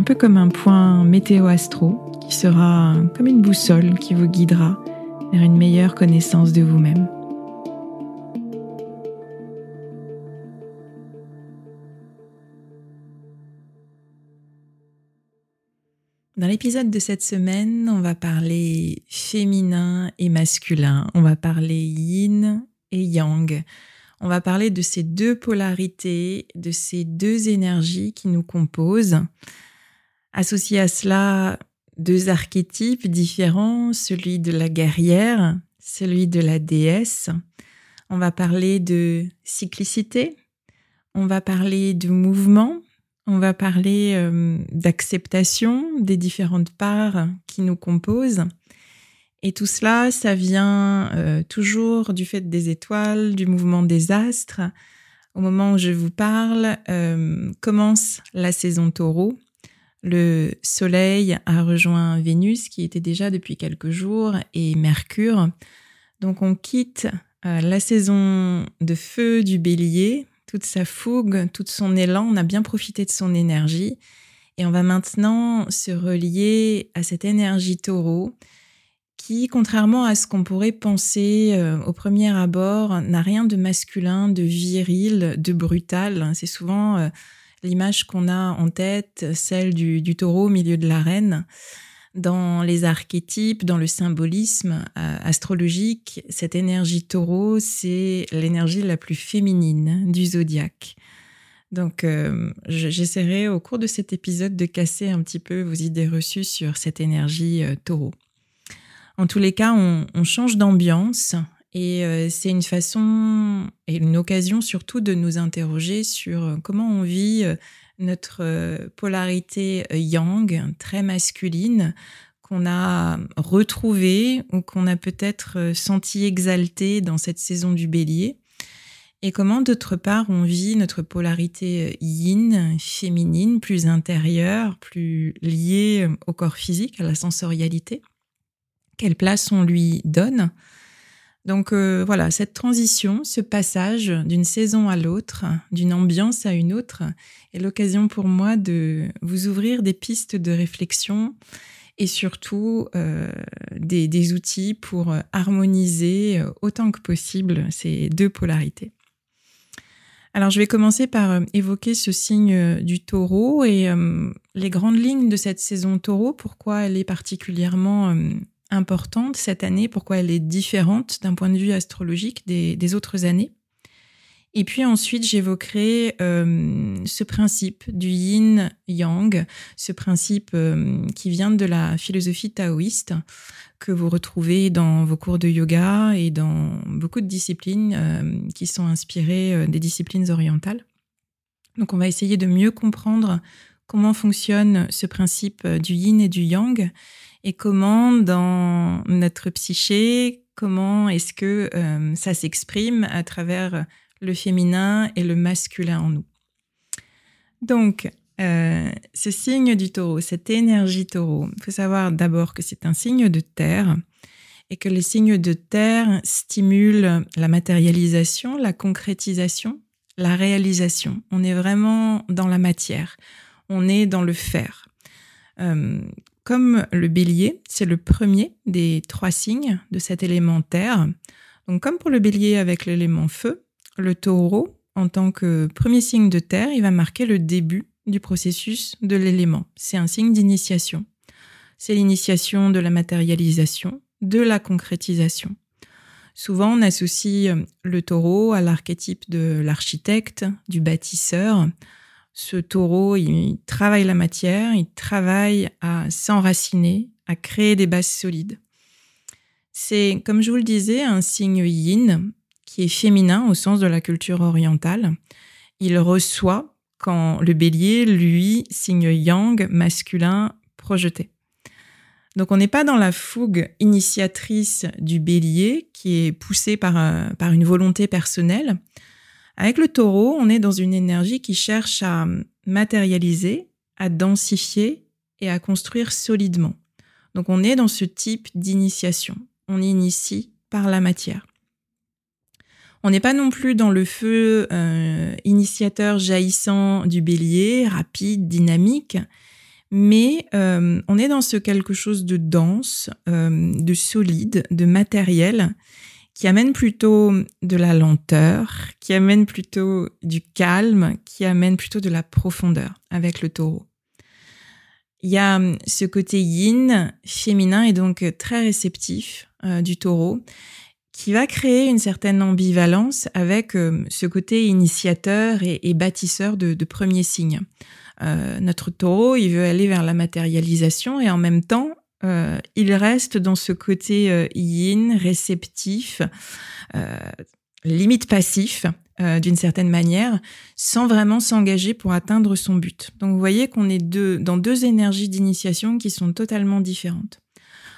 un peu comme un point météo-astro qui sera comme une boussole qui vous guidera vers une meilleure connaissance de vous-même. Dans l'épisode de cette semaine, on va parler féminin et masculin, on va parler yin et yang. On va parler de ces deux polarités, de ces deux énergies qui nous composent. Associé à cela, deux archétypes différents, celui de la guerrière, celui de la déesse. On va parler de cyclicité, on va parler de mouvement, on va parler euh, d'acceptation des différentes parts qui nous composent. Et tout cela, ça vient euh, toujours du fait des étoiles, du mouvement des astres. Au moment où je vous parle, euh, commence la saison taureau le Soleil a rejoint Vénus qui était déjà depuis quelques jours et Mercure. Donc on quitte euh, la saison de feu du bélier, toute sa fougue, tout son élan, on a bien profité de son énergie et on va maintenant se relier à cette énergie taureau qui, contrairement à ce qu'on pourrait penser euh, au premier abord, n'a rien de masculin, de viril, de brutal. C'est souvent... Euh, l'image qu'on a en tête, celle du, taureau au milieu de l'arène. Dans les archétypes, dans le symbolisme euh, astrologique, cette énergie taureau, c'est l'énergie la plus féminine du zodiaque. Donc, euh, j'essaierai au cours de cet épisode de casser un petit peu vos idées reçues sur cette énergie euh, taureau. En tous les cas, on change d'ambiance et euh, c'est une façon et une occasion surtout de nous interroger sur euh, comment on vit euh, notre polarité yang, très masculine, qu'on a retrouvée ou qu'on a peut-être senti exaltée dans cette saison du bélier. Et comment d'autre part on vit notre polarité yin, féminine, plus intérieure, plus liée au corps physique, à la sensorialité? Quelle place on lui donne? Donc euh, voilà, cette transition, ce passage d'une saison à l'autre, d'une ambiance à une autre, est l'occasion pour moi de vous ouvrir des pistes de réflexion et surtout euh, des, outils pour harmoniser euh, autant que possible ces deux polarités. Alors je vais commencer par évoquer ce signe du taureau et les grandes lignes de cette saison taureau, pourquoi elle est particulièrement importante cette année, pourquoi elle est différente d'un point de vue astrologique des, autres années. Et puis ensuite, j'évoquerai euh, ce principe du yin-yang, ce principe euh, qui vient de la philosophie taoïste que vous retrouvez dans vos cours de yoga et dans beaucoup de disciplines euh, qui sont inspirées des disciplines orientales. Donc on va essayer de mieux comprendre comment fonctionne ce principe du yin et du yang et comment dans notre psyché, comment est-ce que ça s'exprime à travers le féminin et le masculin en nous? Donc, euh, ce signe du taureau, cette énergie taureau, il faut savoir d'abord que c'est un signe de terre et que les signes de terre stimulent la matérialisation, la concrétisation, la réalisation. On est vraiment dans la matière, on est dans le faire. Euh, comme le bélier, c'est le premier des trois signes de cet élément terre. Donc comme pour le bélier avec l'élément feu, le taureau, en tant que premier signe de terre, il va marquer le début du processus de l'élément. C'est un signe d'initiation. C'est l'initiation de la matérialisation, de la concrétisation. Souvent, on associe euh, le taureau à l'archétype de l'architecte, du bâtisseur. Ce taureau, il travaille la matière, il travaille à s'enraciner, à créer des bases solides. C'est, comme je vous le disais, un signe yin, qui est féminin au sens de la culture orientale. Il reçoit quand le bélier, lui, signe yang, masculin, projeté. Donc on n'est pas dans la fougue initiatrice du bélier qui est poussée par, euh, par une volonté personnelle. Avec le taureau, on est dans une énergie qui cherche à matérialiser, à densifier et à construire solidement. Donc on est dans ce type d'initiation. On initie par la matière. On n'est pas non plus dans le feu euh, initiateur jaillissant du bélier, rapide, dynamique, mais euh, on est dans ce quelque chose de dense, euh, de solide, de matériel, qui amène plutôt de la lenteur, qui amène plutôt du calme, qui amène plutôt de la profondeur avec le taureau. Il y a ce côté yin, féminin, et donc très réceptif du taureau, qui va créer une certaine ambivalence avec euh, ce côté initiateur et, bâtisseur de, de premiers signes. Euh, notre taureau, il veut aller vers la matérialisation et en même temps, euh, il reste dans ce côté yin, réceptif, limite passif, d'une certaine manière, sans vraiment s'engager pour atteindre son but. Donc vous voyez qu'on est deux, dans deux énergies d'initiation qui sont totalement différentes.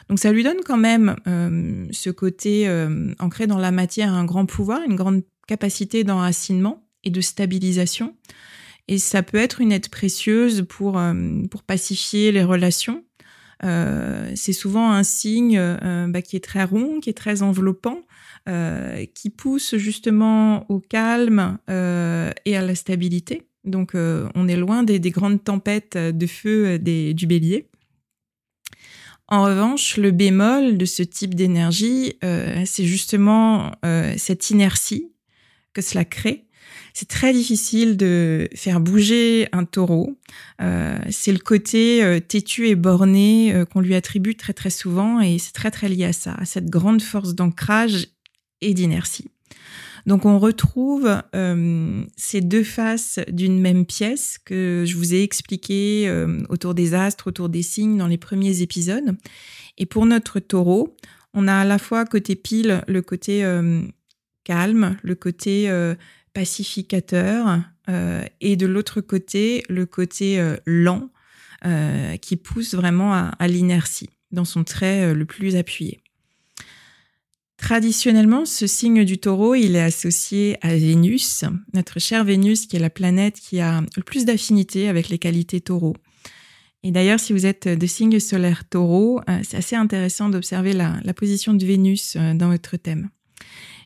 Donc ça lui donne quand même euh, ce côté euh, ancré dans la matière un grand pouvoir, une grande capacité d'enracinement et de stabilisation. Et ça peut être une aide précieuse pour, euh, pour pacifier les relations. C'est souvent un signe bah, qui est très rond, qui est très enveloppant, qui pousse justement au calme et à la stabilité. Donc on est loin des, des grandes tempêtes de feu des, du bélier. En revanche, le bémol de ce type d'énergie, euh, c'est justement euh, cette inertie que cela crée. C'est très difficile de faire bouger un taureau. Euh, c'est le côté têtu et borné qu'on lui attribue très très souvent et c'est très très lié à ça, à cette grande force d'ancrage et d'inertie. Donc on retrouve euh, ces deux faces d'une même pièce que je vous ai expliqué euh, autour des astres, autour des signes dans les premiers épisodes. Et pour notre taureau, on a à la fois côté pile le côté euh, calme, le côté pacificateur, et de l'autre côté le côté lent qui pousse vraiment à l'inertie dans son trait le plus appuyé. Traditionnellement, ce signe du taureau, il est associé à Vénus, notre chère Vénus, qui est la planète qui a le plus d'affinité avec les qualités taureau. Et d'ailleurs, si vous êtes de signe solaire taureau, euh, c'est assez intéressant d'observer la, position de Vénus euh, dans votre thème.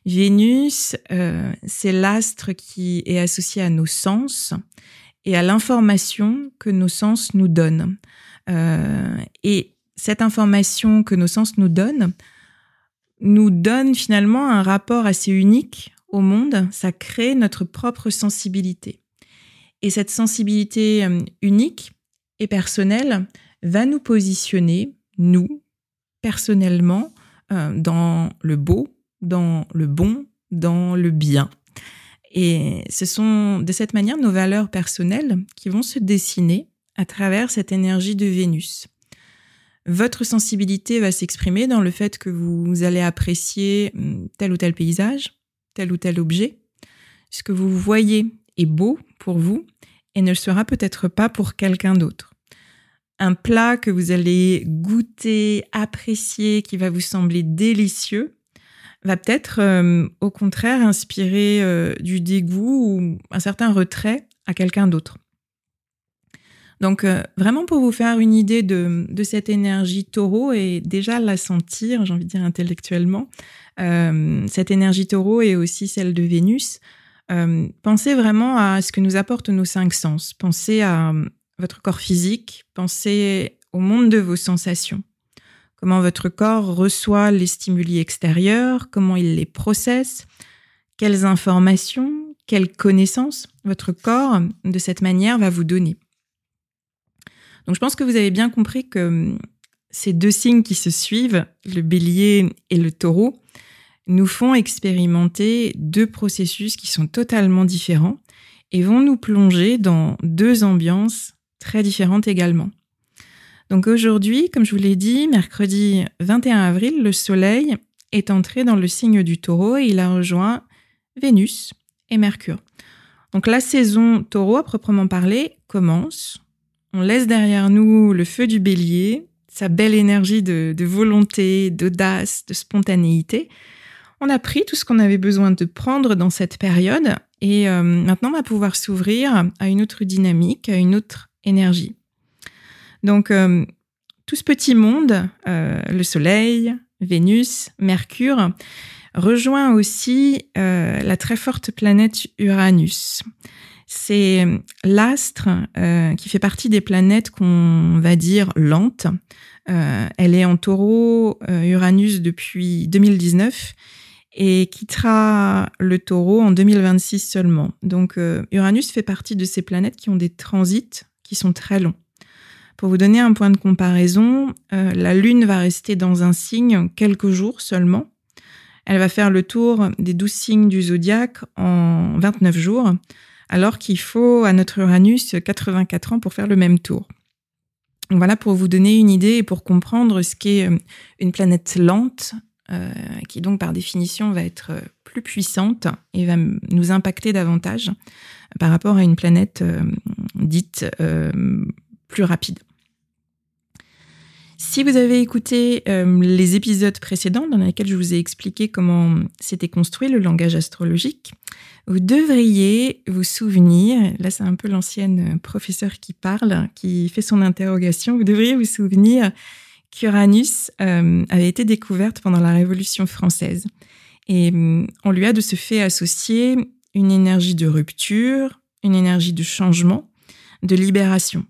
Vénus, euh, c'est l'astre qui est associé à nos sens et à l'information que nos sens nous donnent. et cette information que nos sens nous donnent, nous donne finalement un rapport assez unique au monde, ça crée notre propre sensibilité. Et cette sensibilité euh, unique et personnelle va nous positionner, nous, personnellement, euh, dans le beau, dans le bon, dans le bien. Et ce sont de cette manière nos valeurs personnelles qui vont se dessiner à travers cette énergie de Vénus. Votre sensibilité va s'exprimer dans le fait que vous allez apprécier hum, tel ou tel paysage, tel ou tel objet. Ce que vous voyez est beau pour vous et ne le sera peut-être pas pour quelqu'un d'autre. Un plat que vous allez goûter, apprécier, qui va vous sembler délicieux, va peut-être hum, au contraire inspirer euh, du dégoût ou un certain retrait à quelqu'un d'autre. Donc euh, vraiment pour vous faire une idée de, cette énergie taureau et déjà la sentir, j'ai envie de dire intellectuellement, euh, cette énergie taureau est aussi celle de Vénus. Euh, pensez vraiment à ce que nous apportent nos cinq sens. Pensez à votre corps physique, pensez au monde de vos sensations. Comment votre corps reçoit les stimuli extérieurs, comment il les processe, quelles informations, quelles connaissances votre corps de cette manière va vous donner. Donc je pense que vous avez bien compris que hum, ces deux signes qui se suivent, le bélier et le taureau, nous font expérimenter deux processus qui sont totalement différents et vont nous plonger dans deux ambiances très différentes également. Donc aujourd'hui, comme je vous l'ai dit, mercredi 21 avril, le Soleil est entré dans le signe du taureau et il a rejoint Vénus et Mercure. Donc la saison taureau à proprement parler commence on laisse derrière nous le feu du bélier, sa belle énergie de, volonté, d'audace, de spontanéité. On a pris tout ce qu'on avait besoin de prendre dans cette période et euh, maintenant on va pouvoir s'ouvrir à une autre dynamique, à une autre énergie. Donc euh, tout ce petit monde, euh, le Soleil, Vénus, Mercure, rejoint aussi la très forte planète Uranus c'est euh, l'astre euh, qui fait partie des planètes qu'on va dire lentes. Euh, elle est en taureau Uranus depuis 2019 et quittera le taureau en 2026 seulement. Donc Uranus fait partie de ces planètes qui ont des transits qui sont très longs. Pour vous donner un point de comparaison, la Lune va rester dans un signe quelques jours seulement. Elle va faire le tour des douze signes du zodiaque en 29 jours alors qu'il faut à notre Uranus 84 ans pour faire le même tour. voilà pour vous donner une idée et pour comprendre ce qu'est euh, une planète lente, euh, qui donc par définition va être euh, plus puissante et va nous impacter davantage par rapport à une planète dite plus rapide. Si vous avez écouté les épisodes précédents dans lesquels je vous ai expliqué comment s'était construit le langage astrologique, vous devriez vous souvenir, là c'est un peu l'ancienne professeure qui parle, qui fait son interrogation, vous devriez vous souvenir qu'Uranus euh, avait été découverte pendant la Révolution française. Et mm, on lui a de ce fait associé une énergie de rupture, une énergie de changement, de libération.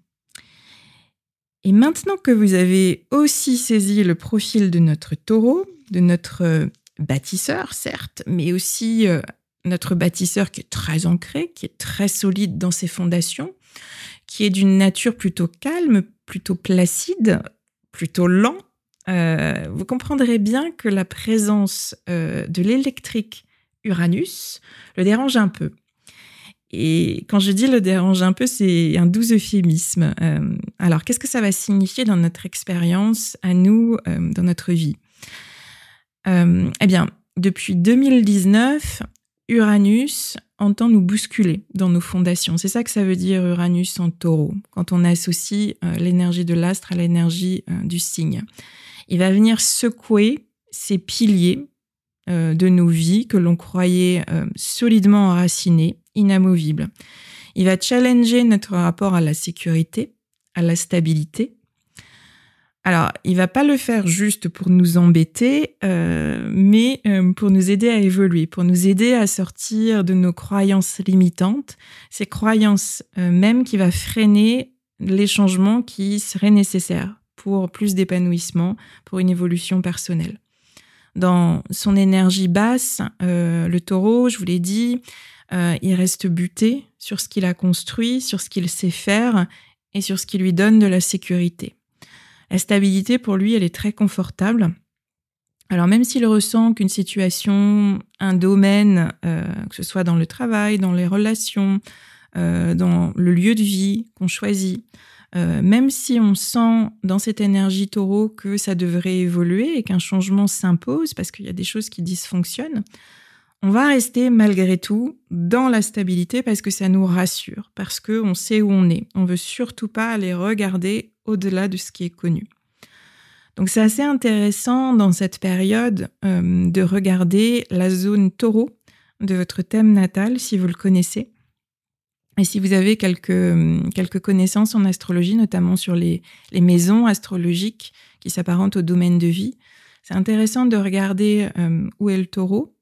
Et maintenant que vous avez aussi saisi le profil de notre taureau, de notre euh, bâtisseur, certes, mais aussi euh, notre bâtisseur qui est très ancré, qui est très solide dans ses fondations, qui est d'une nature plutôt calme, plutôt placide, plutôt lent, euh, vous comprendrez bien que la présence de l'électrique Uranus le dérange un peu. Et quand je dis le dérange un peu, c'est un doux euphémisme. Euh, alors, qu'est-ce que ça va signifier dans notre expérience, à nous, dans notre vie? Eh bien, depuis 2019, Uranus entend nous bousculer dans nos fondations. C'est ça que ça veut dire Uranus en taureau, quand on associe euh, l'énergie de l'astre à l'énergie euh, du signe. Il va venir secouer ces piliers euh, de nos vies que l'on croyait solidement enracinés, inamovibles. Il va challenger notre rapport à la sécurité, à la stabilité, alors, il va pas le faire juste pour nous embêter, euh, mais euh, pour nous aider à évoluer, pour nous aider à sortir de nos croyances limitantes, ces croyances euh, même qui va freiner les changements qui seraient nécessaires pour plus d'épanouissement, pour une évolution personnelle. Dans son énergie basse, le taureau, je vous l'ai dit, il reste buté sur ce qu'il a construit, sur ce qu'il sait faire et sur ce qui lui donne de la sécurité. La stabilité, pour lui, elle est très confortable. Alors même s'il ressent qu'une situation, un domaine, que ce soit dans le travail, dans les relations, dans le lieu de vie qu'on choisit, même si on sent dans cette énergie taureau que ça devrait évoluer et qu'un changement s'impose parce qu'il y a des choses qui dysfonctionnent, on va rester malgré tout dans la stabilité parce que ça nous rassure, parce qu'on sait où on est. On veut surtout pas aller regarder au-delà de ce qui est connu. Donc c'est assez intéressant dans cette période euh, de regarder la zone taureau de votre thème natal si vous le connaissez. Et si vous avez quelques, quelques connaissances en astrologie, notamment sur les, les maisons astrologiques qui s'apparentent au domaine de vie, c'est intéressant de regarder euh, où est le taureau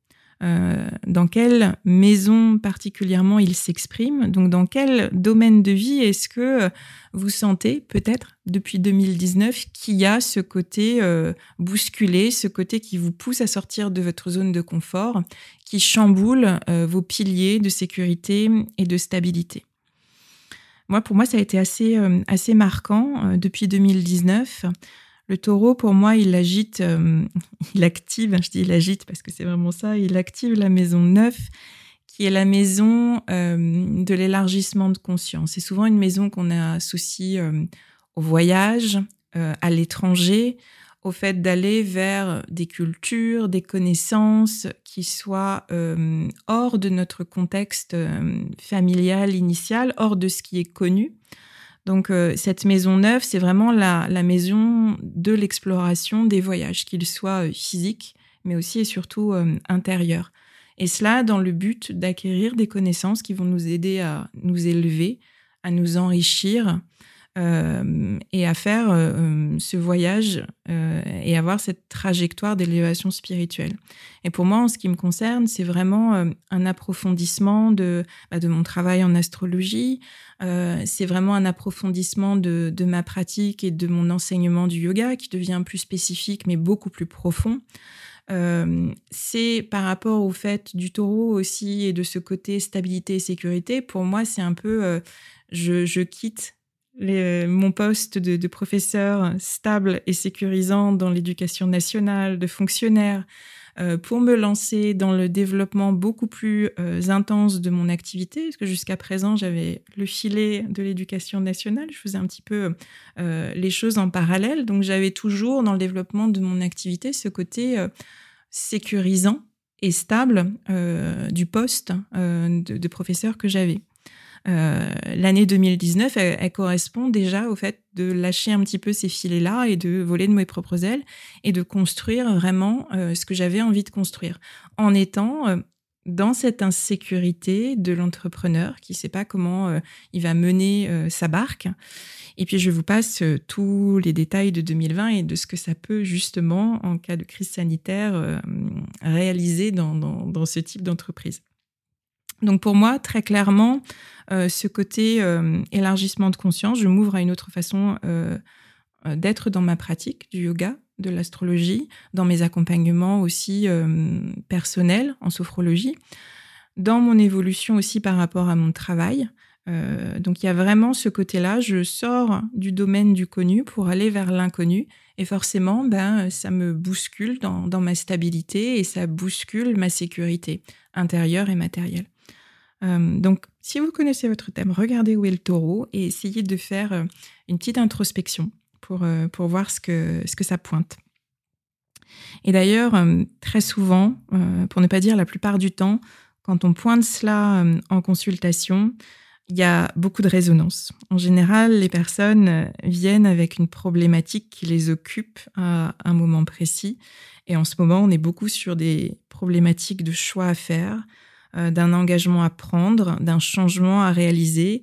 euh, dans quelle maison particulièrement il s'exprime, donc dans quel domaine de vie est-ce que euh, vous sentez peut-être depuis 2019 qu'il y a ce côté euh, bousculé, ce côté qui vous pousse à sortir de votre zone de confort, qui chamboule vos piliers de sécurité et de stabilité? Moi, pour moi, ça a été assez, assez marquant depuis 2019. Le taureau, pour moi, il agite, euh, il active, je dis il agite parce que c'est vraiment ça, il active la maison 9, qui est la maison euh, de l'élargissement de conscience. C'est souvent une maison qu'on associe euh, au voyage, à l'étranger, au fait d'aller vers des cultures, des connaissances qui soient hors de notre contexte familial initial, hors de ce qui est connu. Donc euh, cette maison neuve, c'est vraiment la, maison de l'exploration des voyages, qu'ils soient euh, physiques, mais aussi et surtout euh, intérieurs. Et cela dans le but d'acquérir des connaissances qui vont nous aider à nous élever, à nous enrichir, euh, et à faire euh, euh, ce voyage et avoir cette trajectoire d'élévation spirituelle. Et pour moi, en ce qui me concerne, c'est vraiment un approfondissement de, bah, de mon travail en astrologie. c'est vraiment un approfondissement de, de, ma pratique et de mon enseignement du yoga qui devient plus spécifique mais beaucoup plus profond. c'est par rapport au fait du taureau aussi et de ce côté stabilité et sécurité. Pour moi, c'est un peu, je, je quitte mon poste de, professeur stable et sécurisant dans l'éducation nationale, de fonctionnaire, euh, pour me lancer dans le développement beaucoup plus euh, intense de mon activité, parce que jusqu'à présent, j'avais le filet de l'éducation nationale, je faisais un petit peu euh, les choses en parallèle, donc j'avais toujours dans le développement de mon activité ce côté sécurisant et stable du poste de professeur que j'avais. Euh, l'année 2019, elle, correspond déjà au fait de lâcher un petit peu ces filets-là et de voler de mes propres ailes et de construire vraiment euh, ce que j'avais envie de construire en étant euh, dans cette insécurité de l'entrepreneur qui ne sait pas comment il va mener sa barque. Et puis je vous passe tous les détails de 2020 et de ce que ça peut justement, en cas de crise sanitaire, réaliser dans, dans ce type d'entreprise. Donc pour moi, très clairement, euh, ce côté euh, élargissement de conscience, je m'ouvre à une autre façon euh, d'être dans ma pratique du yoga, de l'astrologie, dans mes accompagnements aussi personnels en sophrologie, dans mon évolution aussi par rapport à mon travail. donc il y a vraiment ce côté-là, je sors du domaine du connu pour aller vers l'inconnu et forcément, ben, ça me bouscule dans, dans ma stabilité et ça bouscule ma sécurité intérieure et matérielle. Euh, donc, si vous connaissez votre thème, regardez où est le taureau et essayez de faire euh, une petite introspection pour, euh, pour voir ce que, ce que ça pointe. Et d'ailleurs, très souvent, pour ne pas dire la plupart du temps, quand on pointe cela en consultation, il y a beaucoup de résonance. En général, les personnes viennent avec une problématique qui les occupe à un moment précis. Et en ce moment, on est beaucoup sur des problématiques de choix à faire, euh, d'un engagement à prendre, d'un changement à réaliser.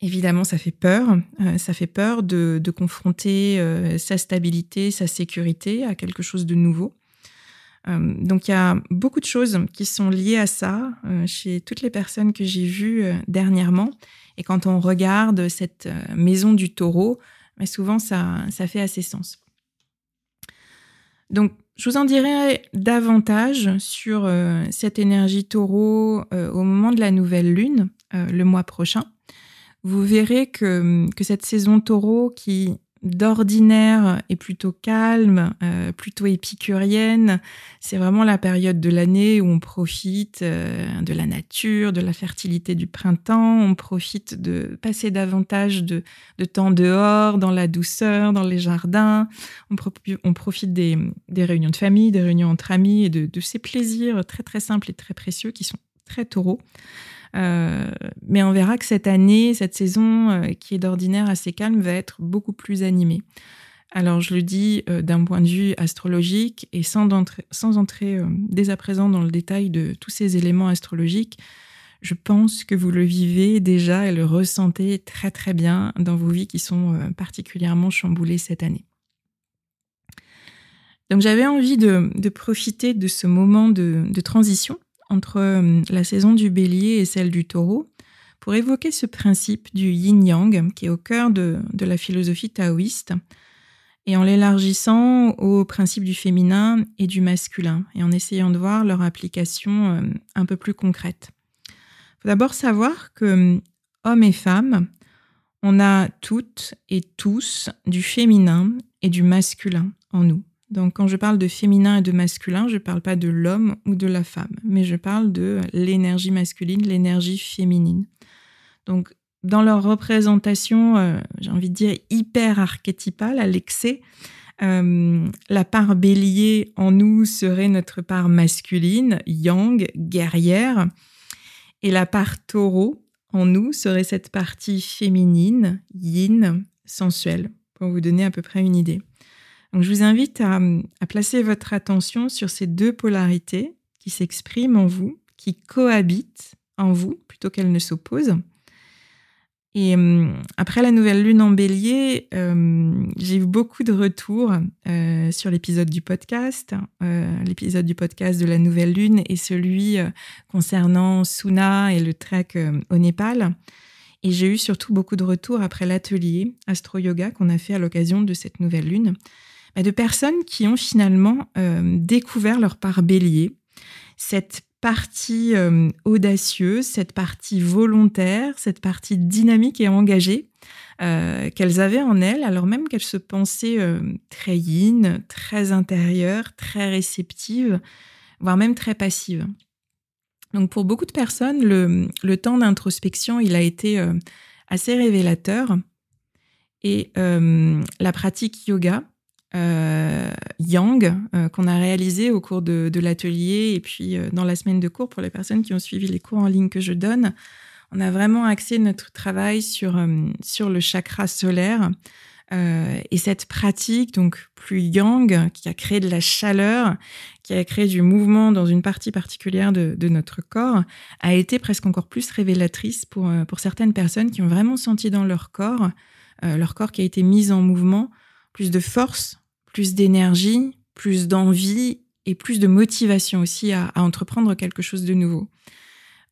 Évidemment, ça fait peur. Euh, ça fait peur de, confronter euh, sa stabilité, sa sécurité à quelque chose de nouveau. donc, il y a beaucoup de choses qui sont liées à ça chez toutes les personnes que j'ai vues dernièrement. Et quand on regarde cette maison du taureau, bah, souvent, ça, ça fait assez sens. Donc, je vous en dirai davantage sur euh, cette énergie taureau euh, au moment de la nouvelle lune, euh, le mois prochain. Vous verrez que, que cette saison taureau qui d'ordinaire est plutôt calme, euh, plutôt épicurienne. C'est vraiment la période de l'année où on profite euh, de la nature, de la fertilité du printemps. On profite de passer davantage de, temps dehors, dans la douceur, dans les jardins. On, profite des, réunions de famille, des réunions entre amis et de, de ces plaisirs très très simples et très précieux qui sont très taureaux. Euh, mais on verra que cette année, cette saison euh, qui est d'ordinaire assez calme, va être beaucoup plus animée. Alors je le dis euh, d'un point de vue astrologique et sans, sans entrer dès à présent dans le détail de tous ces éléments astrologiques, je pense que vous le vivez déjà et le ressentez très très bien dans vos vies qui sont particulièrement chamboulées cette année. Donc j'avais envie de, profiter de ce moment de transition entre euh, la saison du bélier et celle du taureau pour évoquer ce principe du yin-yang qui est au cœur de, la philosophie taoïste et en l'élargissant au principe du féminin et du masculin et en essayant de voir leur application euh, un peu plus concrète. Il faut d'abord savoir que euh, hommes et femmes, on a toutes et tous du féminin et du masculin en nous. Donc quand je parle de féminin et de masculin, je ne parle pas de l'homme ou de la femme, mais je parle de l'énergie masculine, l'énergie féminine. Donc dans leur représentation, euh, j'ai envie de dire hyper archétypale à l'excès, euh, la part bélier en nous serait notre part masculine, yang, guerrière, et la part taureau en nous serait cette partie féminine, yin, sensuelle, pour vous donner à peu près une idée je vous invite à, placer votre attention sur ces deux polarités qui s'expriment en vous, qui cohabitent en vous plutôt qu'elles ne s'opposent. Et euh, après la nouvelle lune en bélier, euh, j'ai eu beaucoup de retours euh, sur l'épisode du podcast, l'épisode du podcast de la nouvelle lune et celui concernant Suna et le trek au Népal. Et j'ai eu surtout beaucoup de retours après l'atelier Astro Yoga qu'on a fait à l'occasion de cette nouvelle lune, de personnes qui ont finalement euh, découvert leur part bélier, cette partie euh, audacieuse, cette partie volontaire, cette partie dynamique et engagée euh, qu'elles avaient en elles, alors même qu'elles se pensaient très yin, très intérieure, très réceptive, voire même très passive. Donc pour beaucoup de personnes, le, le temps d'introspection, il a été assez révélateur. Et la pratique yoga, euh, Yang euh, qu'on a réalisé au cours de, l'atelier et puis euh, dans la semaine de cours pour les personnes qui ont suivi les cours en ligne que je donne. On a vraiment axé notre travail sur, sur le chakra solaire et cette pratique, donc plus yang, qui a créé de la chaleur, qui a créé du mouvement dans une partie particulière de, de notre corps, a été presque encore plus révélatrice pour, pour certaines personnes qui ont vraiment senti dans leur corps, leur corps qui a été mis en mouvement, plus de force, plus d'énergie, plus d'envie et plus de motivation aussi à, entreprendre quelque chose de nouveau.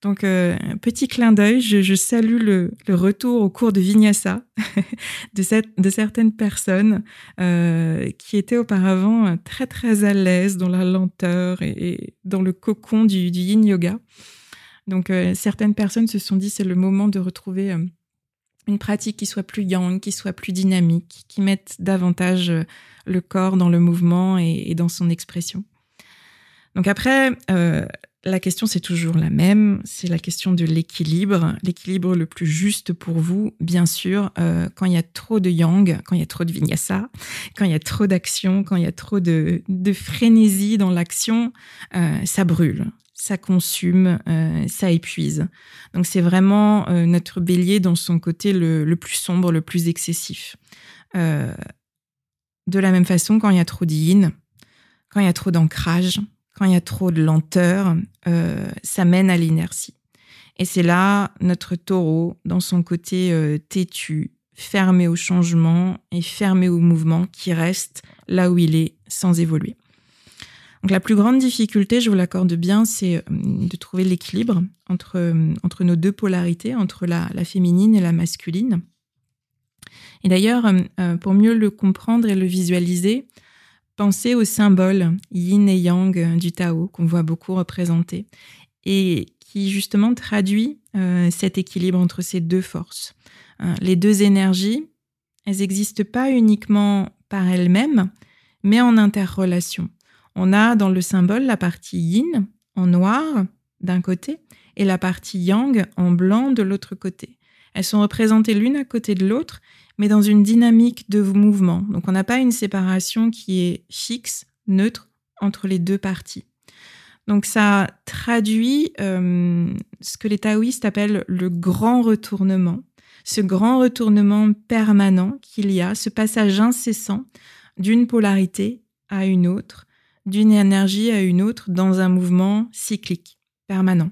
Donc, euh, petit clin d'œil, je, salue le, retour au cours de Vinyasa de certaines personnes euh, qui étaient auparavant très très à l'aise dans la lenteur et, dans le cocon du, yin yoga. Donc, euh, certaines personnes se sont dit c'est le moment de retrouver une pratique qui soit plus yang, qui soit plus dynamique, qui mette davantage euh, le corps dans le mouvement et, dans son expression. Donc après, euh, la question c'est toujours la même, c'est la question de l'équilibre, l'équilibre le plus juste pour vous, bien sûr, euh, quand il y a trop de yang, quand il y a trop de vinyasa, quand il y a trop d'action, quand il y a trop de, frénésie dans l'action, ça brûle, ça consume, euh, ça épuise. Donc c'est vraiment euh, notre bélier dans son côté le, plus sombre, le plus excessif. Euh, de la même façon, quand il y a trop d'yin, quand il y a trop d'ancrage, quand il y a trop de lenteur, ça mène à l'inertie. Et c'est là notre taureau, dans son côté têtu, fermé au changement et fermé au mouvement, qui reste là où il est sans évoluer. Donc la plus grande difficulté, je vous l'accorde bien, c'est euh, de trouver l'équilibre entre, euh, entre nos deux polarités, entre la, féminine et la masculine. Et d'ailleurs, euh, pour mieux le comprendre et le visualiser, pensez au symbole yin et yang du Tao qu'on voit beaucoup représenter et qui justement traduit cet équilibre entre ces deux forces. les deux énergies, elles n'existent pas uniquement par elles-mêmes, mais en interrelation. On a dans le symbole la partie yin en noir d'un côté et la partie yang en blanc de l'autre côté. Elles sont représentées l'une à côté de l'autre, mais dans une dynamique de mouvement. Donc on n'a pas une séparation qui est fixe, neutre entre les deux parties. Donc ça traduit euh, ce que les taoïstes appellent le grand retournement, ce grand retournement permanent qu'il y a, ce passage incessant d'une polarité à une autre, d'une énergie à une autre dans un mouvement cyclique, permanent.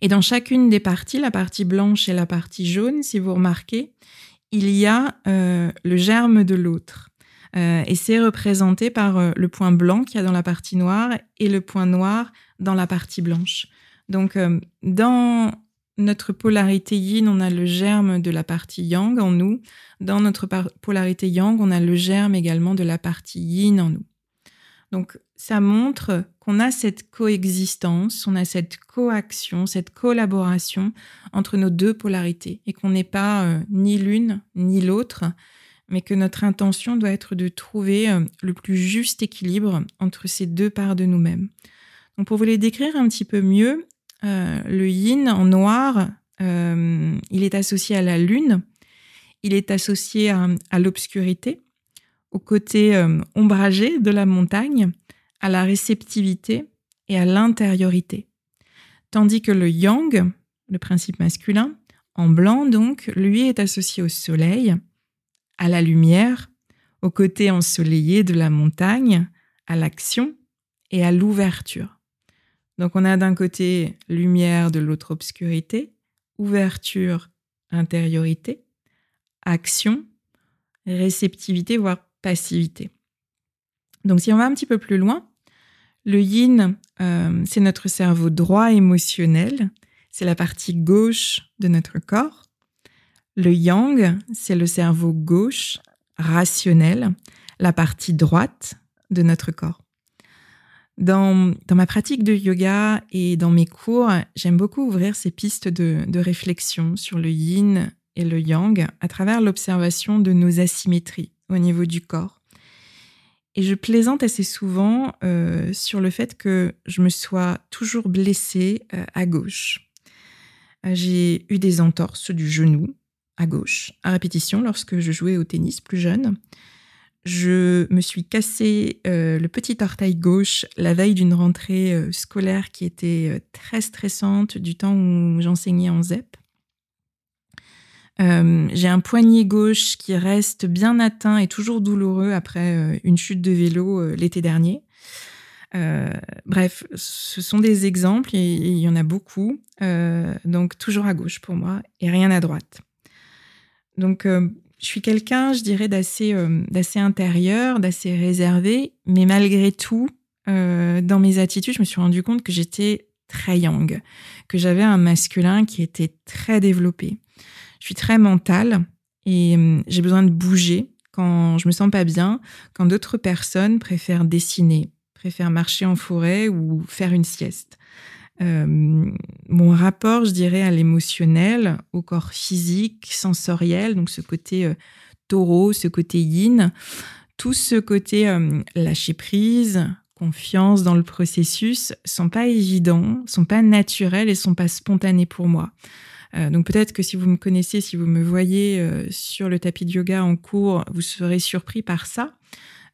Et dans chacune des parties, la partie blanche et la partie jaune, si vous remarquez, il y a euh, le germe de l'autre. Euh, et c'est représenté par euh, le point blanc qu'il y a dans la partie noire et le point noir dans la partie blanche. Donc, dans notre polarité yin, on a le germe de la partie yang en nous. Dans notre polarité yang, on a le germe également de la partie yin en nous. Donc, ça montre qu'on a cette coexistence, on a cette coaction, cette collaboration entre nos deux polarités et qu'on n'est pas ni l'une ni l'autre, mais que notre intention doit être de trouver euh, le plus juste équilibre entre ces deux parts de nous-mêmes. Donc pour vous les décrire un petit peu mieux, euh, le yin en noir, euh, il est associé à la lune, il est associé à, l'obscurité, au côté ombragé de la montagne, à la réceptivité et à l'intériorité. Tandis que le yang, le principe masculin, en blanc donc, lui est associé au soleil, à la lumière, au côté ensoleillé de la montagne, à l'action et à l'ouverture. Donc on a d'un côté lumière, de l'autre obscurité, ouverture, intériorité, action, réceptivité, voire passivité. Donc si on va un petit peu plus loin, le yin, euh, c'est notre cerveau droit émotionnel, c'est la partie gauche de notre corps. Le yang, c'est le cerveau gauche, rationnel, la partie droite de notre corps. Dans, ma pratique de yoga et dans mes cours, j'aime beaucoup ouvrir ces pistes de, réflexion sur le yin et le yang à travers l'observation de nos asymétries au niveau du corps. Et je plaisante assez souvent euh, sur le fait que je me sois toujours blessée euh, à gauche. Euh, j'ai eu des entorses du genou à gauche à répétition lorsque je jouais au tennis plus jeune. Je me suis cassé le petit orteil gauche la veille d'une rentrée scolaire qui était très stressante du temps où j'enseignais en ZEP. J'ai un poignet gauche qui reste bien atteint et toujours douloureux après une chute de vélo l'été dernier. bref, ce sont des exemples et il y en a beaucoup. donc toujours à gauche pour moi et rien à droite. Donc, euh, je suis quelqu'un, je dirais, d'assez euh, intérieur, d'assez réservé, mais malgré tout, euh, dans mes attitudes, je me suis rendu compte que j'étais très yang, que j'avais un masculin qui était très développé. Je suis très mentale et j'ai besoin de bouger quand je me sens pas bien, quand d'autres personnes préfèrent dessiner, préfèrent marcher en forêt ou faire une sieste. Euh, mon rapport, je dirais, à l'émotionnel, au corps physique, sensoriel, donc ce côté euh, taureau, ce côté yin, tout ce côté euh, lâcher prise, confiance dans le processus, sont pas évidents, sont pas naturels et sont pas spontanés pour moi. Donc peut-être que si vous me connaissez, si vous me voyez sur le tapis de yoga en cours, vous serez surpris par ça.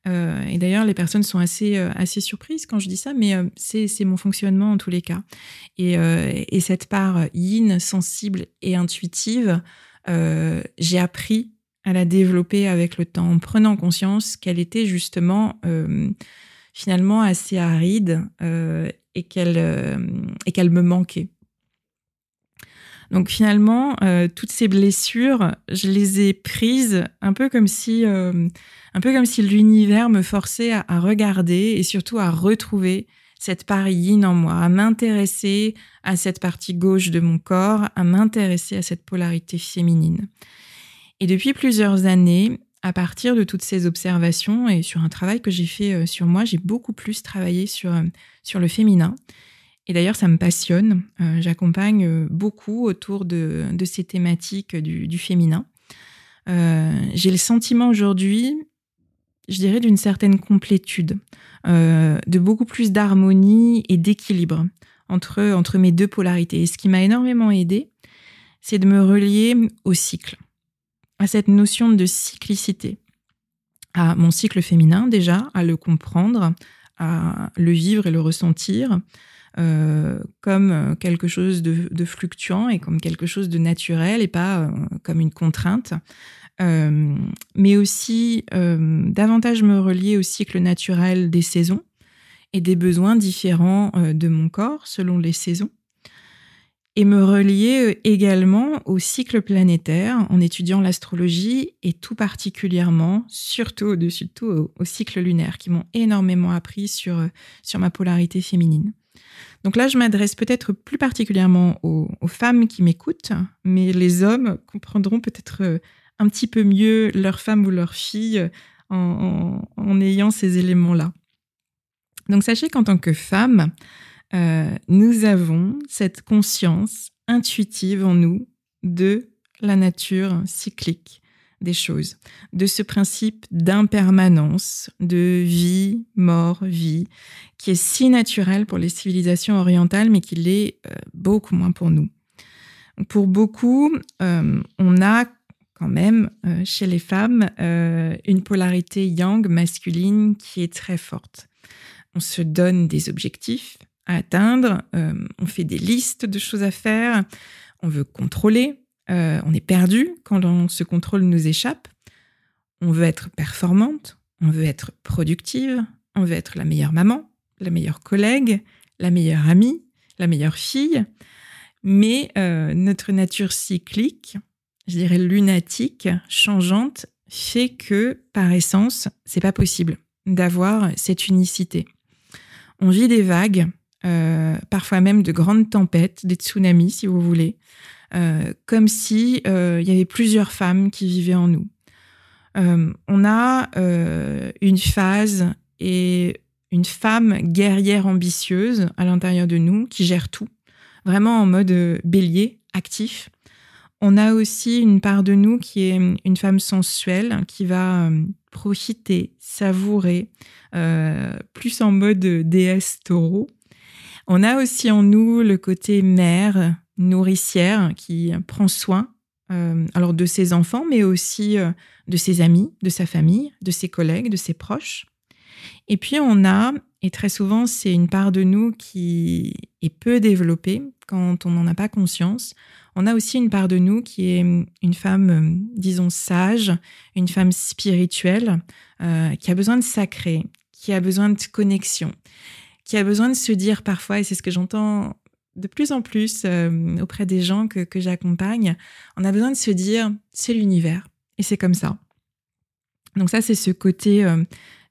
Euh, et d'ailleurs, les personnes sont assez, euh, assez surprises quand je dis ça, mais euh, c'est mon fonctionnement en tous les cas. Et, et cette part yin, sensible et intuitive, j'ai appris à la développer avec le temps, en prenant conscience qu'elle était justement finalement assez aride et qu'elle me manquait. Donc finalement, euh, toutes ces blessures, je les ai prises un peu comme si, euh, un peu comme si l'univers me forçait à, regarder et surtout à retrouver cette part en moi, à m'intéresser à cette partie gauche de mon corps, à m'intéresser à cette polarité féminine. Et depuis plusieurs années, à partir de toutes ces observations et sur un travail que j'ai fait euh, sur moi, j'ai beaucoup plus travaillé sur, sur le féminin. Et d'ailleurs, ça me passionne. Euh, j'accompagne euh, beaucoup autour de, ces thématiques du, féminin. j'ai le sentiment aujourd'hui, je dirais, d'une certaine complétude, de beaucoup plus d'harmonie et d'équilibre entre, entre mes deux polarités. Et ce qui m'a énormément aidé, c'est de me relier au cycle, à cette notion de cyclicité, à mon cycle féminin déjà, à le comprendre, à le vivre et le ressentir euh, comme quelque chose de, fluctuant et comme quelque chose de naturel et pas euh, comme une contrainte. Euh, mais aussi davantage me relier au cycle naturel des saisons et des besoins différents de mon corps selon les saisons et me relier euh, également au cycle planétaire en étudiant l'astrologie et tout particulièrement, surtout au-dessus de tout, au, cycle lunaire qui m'ont énormément appris sur, euh, sur ma polarité féminine. Donc là, je m'adresse peut-être plus particulièrement aux, femmes qui m'écoutent, mais les hommes comprendront peut-être euh, un petit peu mieux leur femme ou leur fille en, ayant ces éléments-là. Donc sachez qu'en tant que femme, euh, nous avons cette conscience intuitive en nous de la nature cyclique des choses, de ce principe d'impermanence, de vie, mort, vie, qui est si naturel pour les civilisations orientales, mais qui l'est euh, beaucoup moins pour nous. Pour beaucoup, euh, on a quand même chez les femmes une polarité yang masculine qui est très forte. On se donne des objectifs, à atteindre, euh, on fait des listes de choses à faire, on veut contrôler, euh, on est perdu quand ce contrôle nous échappe, on veut être performante, on veut être productive, on veut être la meilleure maman, la meilleure collègue, la meilleure amie, la meilleure fille, mais euh, notre nature cyclique, je dirais lunatique, changeante, fait que par essence, c'est pas possible d'avoir cette unicité. On vit des vagues, euh, parfois même de grandes tempêtes, des tsunamis si vous voulez, comme si euh, il y avait plusieurs femmes qui vivaient en nous. on a une phase et une femme guerrière ambitieuse à l'intérieur de nous qui gère tout, vraiment en mode bélier, actif. On a aussi une part de nous qui est une femme sensuelle qui va profiter, savourer, plus en mode déesse taureau, on a aussi en nous le côté mère, nourricière, qui prend soin euh, alors de ses enfants, mais aussi euh, de ses amis, de sa famille, de ses collègues, de ses proches. Et puis on a, et très souvent c'est une part de nous qui est peu développée quand on n'en a pas conscience, on a aussi une part de nous qui est une femme, euh, disons, sage, une femme spirituelle, qui a besoin de sacré, qui a besoin de connexion, qui a besoin de se dire parfois, et c'est ce que j'entends de plus en plus euh, auprès des gens que, j'accompagne, on a besoin de se dire, c'est l'univers, et c'est comme ça. Donc ça, c'est ce côté euh,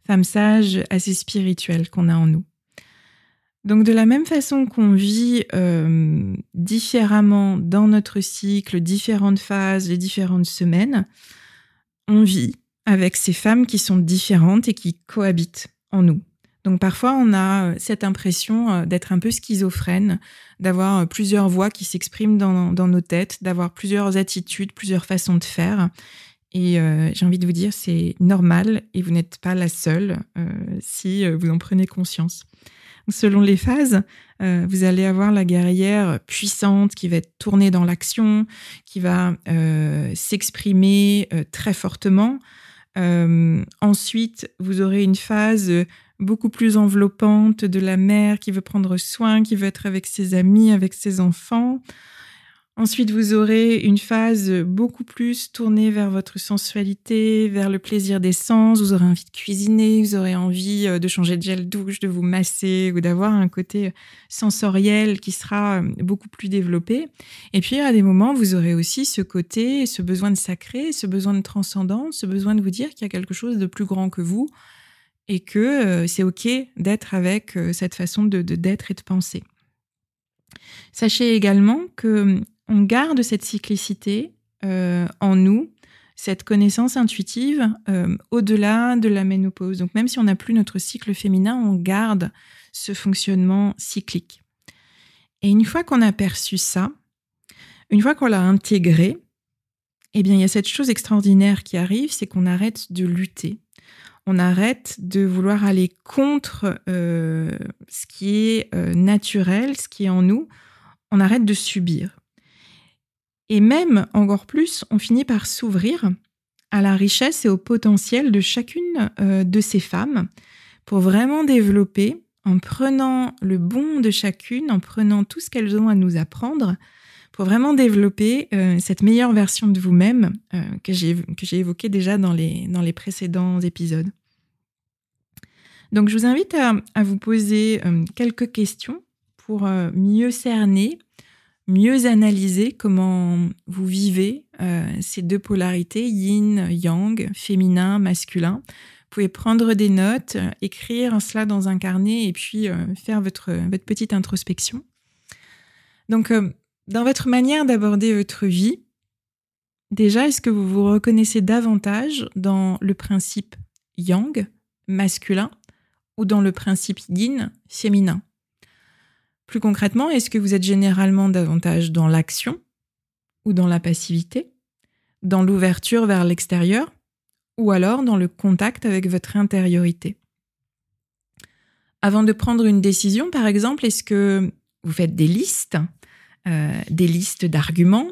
femme sage, assez spirituel qu'on a en nous. Donc de la même façon qu'on vit euh, différemment dans notre cycle, différentes phases, les différentes semaines, on vit avec ces femmes qui sont différentes et qui cohabitent en nous. Donc parfois, on a euh, cette impression euh, d'être un peu schizophrène, d'avoir euh, plusieurs voix qui s'expriment dans, nos têtes, d'avoir plusieurs attitudes, plusieurs façons de faire. Et j'ai envie de vous dire, c'est normal et vous n'êtes pas la seule si vous en prenez conscience. Selon les phases, vous allez avoir la guerrière puissante qui va être tournée dans l'action, qui va s'exprimer très fortement. ensuite, vous aurez une phase beaucoup plus enveloppante de la mère qui veut prendre soin, qui veut être avec ses amis, avec ses enfants. Ensuite, vous aurez une phase beaucoup plus tournée vers votre sensualité, vers le plaisir des sens. Vous aurez envie de cuisiner, vous aurez envie euh, de changer de gel douche, de vous masser ou d'avoir un côté sensoriel qui sera euh, beaucoup plus développé. Et puis, à des moments, vous aurez aussi ce côté, ce besoin de sacré, ce besoin de transcendance, ce besoin de vous dire qu'il y a quelque chose de plus grand que vous, et que euh, c'est OK d'être avec euh, cette façon de d'être et de penser. Sachez également que hum, on garde cette cyclicité euh, en nous, cette connaissance intuitive au-delà de la ménopause. Donc même si on n'a plus notre cycle féminin, on garde ce fonctionnement cyclique. Et une fois qu'on a perçu ça, une fois qu'on l'a intégré, eh bien, il y a cette chose extraordinaire qui arrive, c'est qu'on arrête de lutter. On arrête de vouloir aller contre euh, ce qui est euh, naturel, ce qui est en nous. On arrête de subir. Et même, encore plus, on finit par s'ouvrir à la richesse et au potentiel de chacune euh, de ces femmes pour vraiment développer, en prenant le bon de chacune, en prenant tout ce qu'elles ont à nous apprendre, pour vraiment développer euh, cette meilleure version de vous-même euh, que j'ai évoquée déjà dans les, dans les précédents épisodes. Donc je vous invite à, vous poser euh, quelques questions pour mieux cerner, mieux analyser comment vous vivez ces deux polarités, yin, yang, féminin, masculin. Vous pouvez prendre des notes, écrire cela dans un carnet et puis faire votre, votre petite introspection. Donc, dans votre manière d'aborder votre vie, déjà, est-ce que vous vous reconnaissez davantage dans le principe yang, masculin, ou dans le principe yin, féminin? Plus concrètement, est-ce que vous êtes généralement davantage dans l'action ou dans la passivité, dans l'ouverture vers l'extérieur, ou alors dans le contact avec votre intériorité? Avant de prendre une décision, par exemple, est-ce que vous faites des listes euh, des listes d'arguments,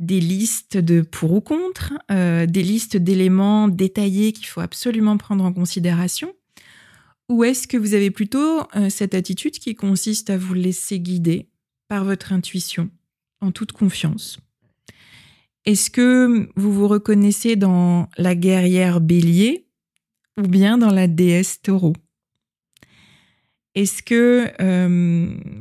des listes de pour ou contre, euh, des listes d'éléments détaillés qu'il faut absolument prendre en considération. Ou est-ce que vous avez plutôt euh, cette attitude qui consiste à vous laisser guider par votre intuition, en toute confiance? Est-ce que vous vous reconnaissez dans la guerrière bélier ou bien dans la déesse taureau? Est-ce que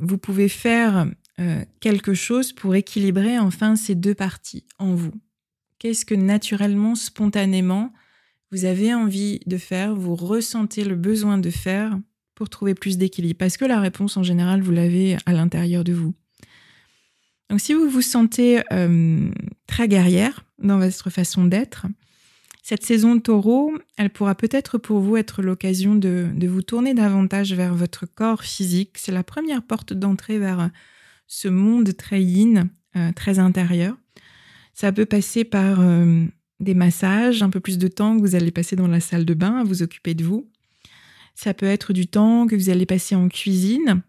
vous pouvez faire euh, quelque chose pour équilibrer enfin ces deux parties en vous Qu'est-ce que naturellement, spontanément, vous avez envie de faire, vous ressentez le besoin de faire pour trouver plus d'équilibre? Parce que la réponse, en général, vous l'avez à l'intérieur de vous. Donc si vous vous sentez euh, très guerrière dans votre façon d'être, cette saison de taureau, elle pourra peut-être pour vous être l'occasion de, de, vous tourner davantage vers votre corps physique. C'est la première porte d'entrée vers ce monde très yin, euh, très intérieur. Ça peut passer par euh, des massages, un peu plus de temps que vous allez passer dans la salle de bain à vous occuper de vous. Ça peut être du temps que vous allez passer en cuisine,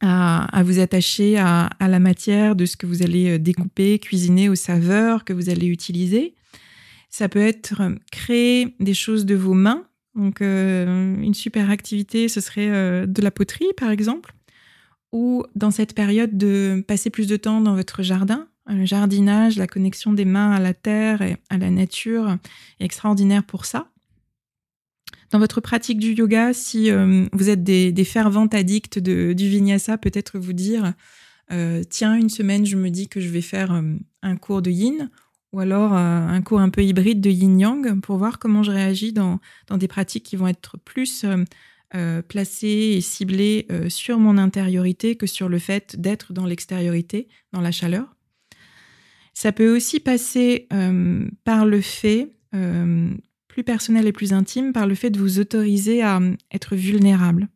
à, vous attacher à, la matière de ce que vous allez euh, découper, cuisiner, aux saveurs que vous allez utiliser. Ça peut être créer des choses de vos mains. Donc, une super activité, ce serait de la poterie, par exemple ou dans cette période de passer plus de temps dans votre jardin. Le jardinage, la connexion des mains à la terre et à la nature est extraordinaire pour ça. Dans votre pratique du yoga, si euh, vous êtes des, ferventes addicts de, du vinyasa, peut-être vous dire euh, tiens, une semaine, je me dis que je vais faire euh, un cours de yin ou alors un cours un peu hybride de yin-yang pour voir comment je réagis dans, dans des pratiques qui vont être plus euh, placé et ciblé euh, sur mon intériorité que sur le fait d'être dans l'extériorité, dans la chaleur. Ça peut aussi passer euh, par le fait, plus personnel et plus intime, par le fait de vous autoriser à être vulnérable,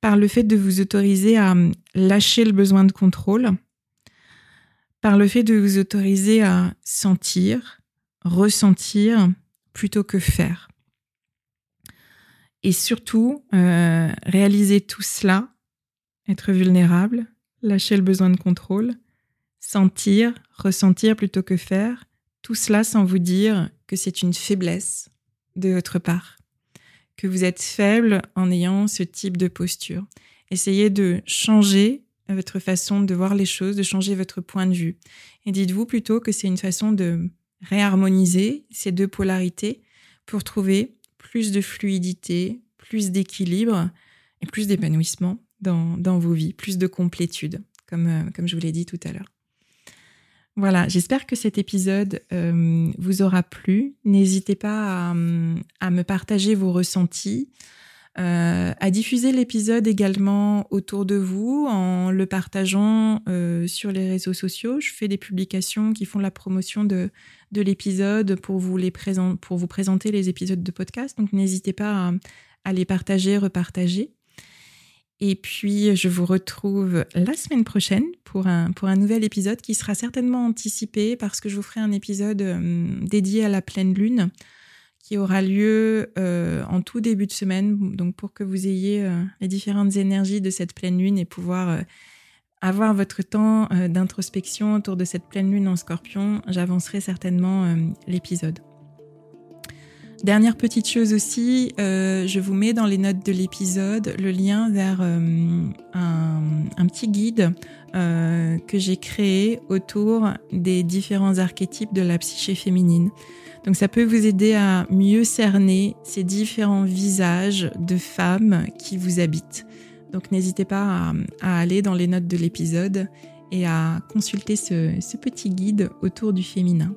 par le fait de vous autoriser à lâcher le besoin de contrôle, par le fait de vous autoriser à sentir, ressentir plutôt que faire. Et surtout, euh, réaliser tout cela, être vulnérable, lâcher le besoin de contrôle, sentir, ressentir plutôt que faire, tout cela sans vous dire que c'est une faiblesse de votre part, que vous êtes faible en ayant ce type de posture. Essayez de changer votre façon de voir les choses, de changer votre point de vue. Et dites-vous plutôt que c'est une façon de réharmoniser ces deux polarités pour trouver plus de fluidité, plus d'équilibre et plus d'épanouissement dans, dans, vos vies, plus de complétude, comme, euh, comme je vous l'ai dit tout à l'heure. Voilà, j'espère que cet épisode euh, vous aura plu. N'hésitez pas à, à, me partager vos ressentis, euh, à diffuser l'épisode également autour de vous en le partageant euh, sur les réseaux sociaux. Je fais des publications qui font la promotion de, de l'épisode pour, vous pour vous présenter les épisodes de podcast. Donc n'hésitez pas à, les partager, repartager. Et puis, je vous retrouve la semaine prochaine pour un, pour un nouvel épisode qui sera certainement anticipé parce que je vous ferai un épisode euh, dédié à la pleine lune qui aura lieu euh, en tout début de semaine, donc pour que vous ayez euh, les différentes énergies de cette pleine lune et pouvoir avoir votre temps d'introspection autour de cette pleine lune en scorpion, j'avancerai certainement l'épisode. Dernière petite chose aussi, euh, je vous mets dans les notes de l'épisode le lien vers euh, un, petit guide euh, que j'ai créé autour des différents archétypes de la psyché féminine. Donc ça peut vous aider à mieux cerner ces différents visages de femmes qui vous habitent. Donc n'hésitez pas à, aller dans les notes de l'épisode et à consulter ce petit guide autour du féminin.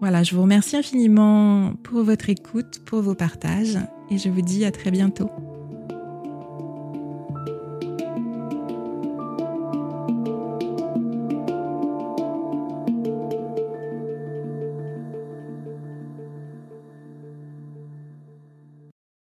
Voilà, je vous remercie infiniment pour votre écoute, pour vos partages et je vous dis à très bientôt.